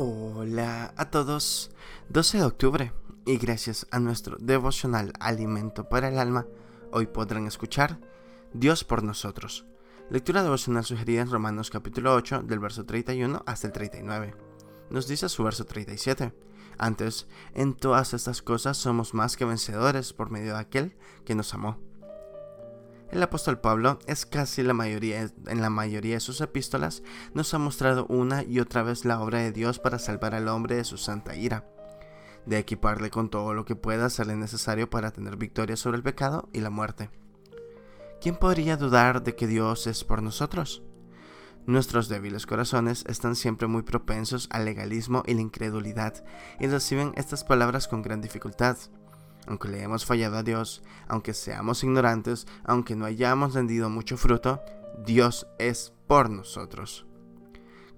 Hola a todos, 12 de octubre y gracias a nuestro devocional Alimento para el Alma, hoy podrán escuchar Dios por nosotros. Lectura devocional sugerida en Romanos capítulo 8 del verso 31 hasta el 39. Nos dice su verso 37. Antes, en todas estas cosas somos más que vencedores por medio de aquel que nos amó. El apóstol Pablo es casi la mayoría, en la mayoría de sus epístolas, nos ha mostrado una y otra vez la obra de Dios para salvar al hombre de su santa ira, de equiparle con todo lo que pueda serle necesario para tener victoria sobre el pecado y la muerte. ¿Quién podría dudar de que Dios es por nosotros? Nuestros débiles corazones están siempre muy propensos al legalismo y la incredulidad y reciben estas palabras con gran dificultad aunque le hemos fallado a Dios, aunque seamos ignorantes, aunque no hayamos rendido mucho fruto, Dios es por nosotros.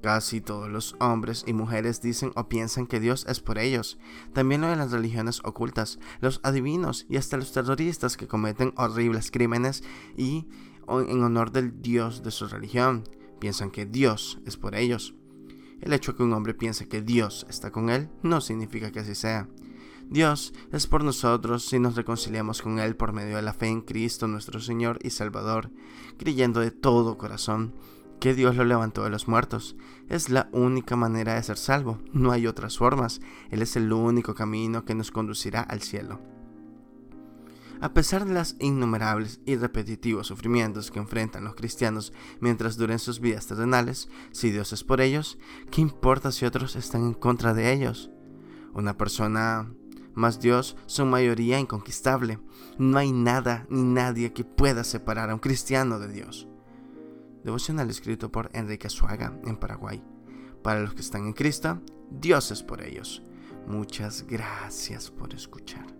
Casi todos los hombres y mujeres dicen o piensan que Dios es por ellos. También lo de las religiones ocultas, los adivinos y hasta los terroristas que cometen horribles crímenes y en honor del Dios de su religión. Piensan que Dios es por ellos. El hecho de que un hombre piense que Dios está con él no significa que así sea. Dios es por nosotros si nos reconciliamos con Él por medio de la fe en Cristo nuestro Señor y Salvador, creyendo de todo corazón que Dios lo levantó de los muertos. Es la única manera de ser salvo, no hay otras formas, Él es el único camino que nos conducirá al cielo. A pesar de las innumerables y repetitivos sufrimientos que enfrentan los cristianos mientras duren sus vidas terrenales, si Dios es por ellos, ¿qué importa si otros están en contra de ellos? Una persona mas Dios, su mayoría inconquistable. No hay nada ni nadie que pueda separar a un cristiano de Dios. Devocional escrito por Enrique Suaga en Paraguay. Para los que están en Cristo, Dios es por ellos. Muchas gracias por escuchar.